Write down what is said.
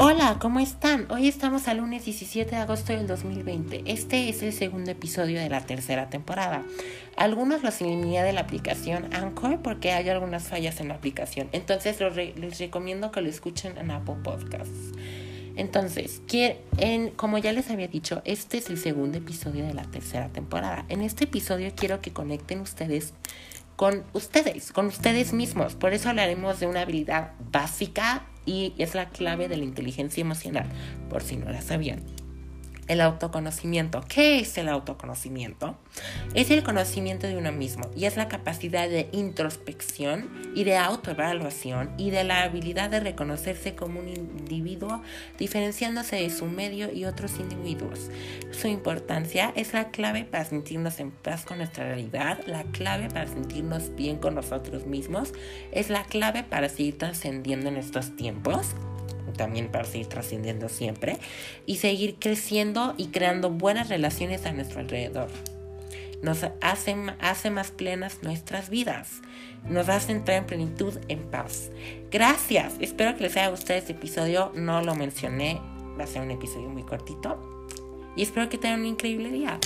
Hola, ¿cómo están? Hoy estamos al lunes 17 de agosto del 2020. Este es el segundo episodio de la tercera temporada. Algunos los eliminé de la aplicación Anchor porque hay algunas fallas en la aplicación. Entonces les recomiendo que lo escuchen en Apple Podcasts. Entonces, como ya les había dicho, este es el segundo episodio de la tercera temporada. En este episodio quiero que conecten ustedes con ustedes, con ustedes mismos. Por eso hablaremos de una habilidad básica y es la clave de la inteligencia emocional, por si no la sabían. El autoconocimiento. ¿Qué es el autoconocimiento? Es el conocimiento de uno mismo y es la capacidad de introspección y de autoevaluación y de la habilidad de reconocerse como un individuo diferenciándose de su medio y otros individuos. Su importancia es la clave para sentirnos en paz con nuestra realidad, la clave para sentirnos bien con nosotros mismos, es la clave para seguir trascendiendo en estos tiempos también para seguir trascendiendo siempre y seguir creciendo y creando buenas relaciones a nuestro alrededor. Nos hace, hace más plenas nuestras vidas. Nos hace entrar en plenitud, en paz. Gracias. Espero que les haya gustado este episodio. No lo mencioné. Va a ser un episodio muy cortito. Y espero que tengan un increíble día.